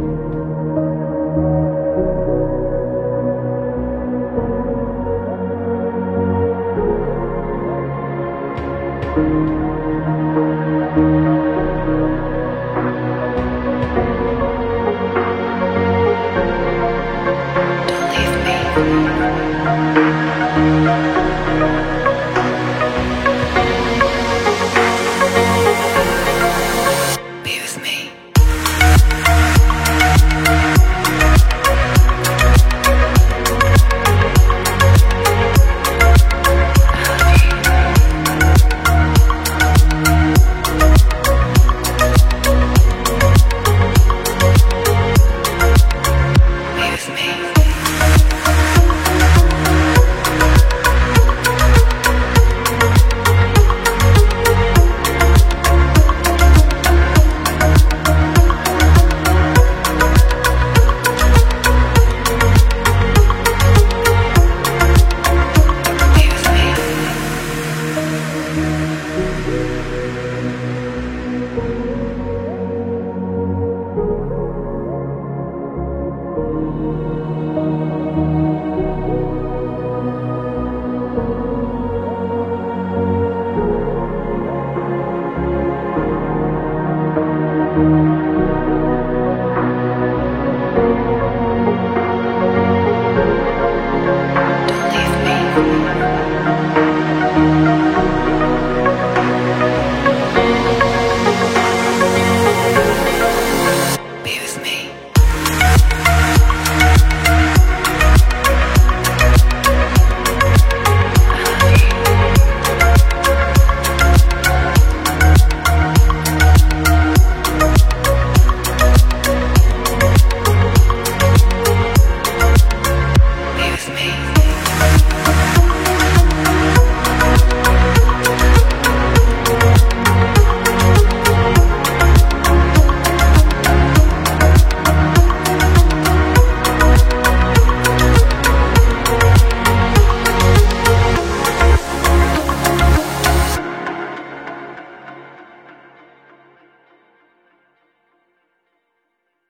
Don't leave me. Thank